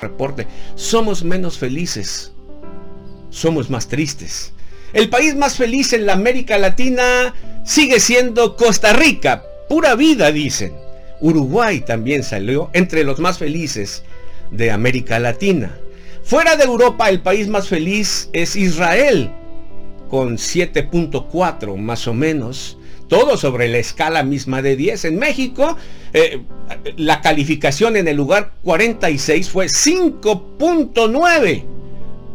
reporte. Somos menos felices. Somos más tristes. El país más feliz en la América Latina sigue siendo Costa Rica. Pura vida, dicen. Uruguay también salió entre los más felices de América Latina. Fuera de Europa, el país más feliz es Israel, con 7.4 más o menos. Todo sobre la escala misma de 10. En México, eh, la calificación en el lugar 46 fue 5.9.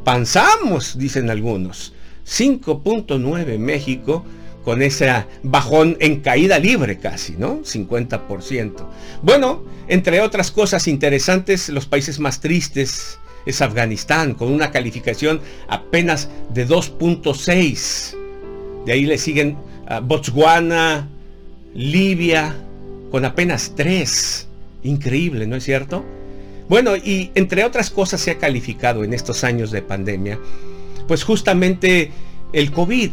Panzamos, dicen algunos. 5.9 México con ese bajón en caída libre casi, ¿no? 50%. Bueno, entre otras cosas interesantes, los países más tristes es Afganistán, con una calificación apenas de 2.6. De ahí le siguen ah, Botswana, Libia, con apenas 3. Increíble, ¿no es cierto? Bueno, y entre otras cosas se ha calificado en estos años de pandemia, pues justamente el COVID,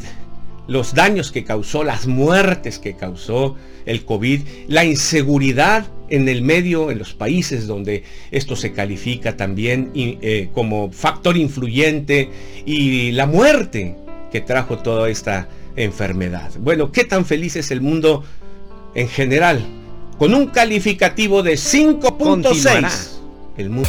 los daños que causó, las muertes que causó el COVID, la inseguridad en el medio, en los países donde esto se califica también eh, como factor influyente y la muerte que trajo toda esta enfermedad. Bueno, ¿qué tan feliz es el mundo en general? Con un calificativo de 5.6. El mundo...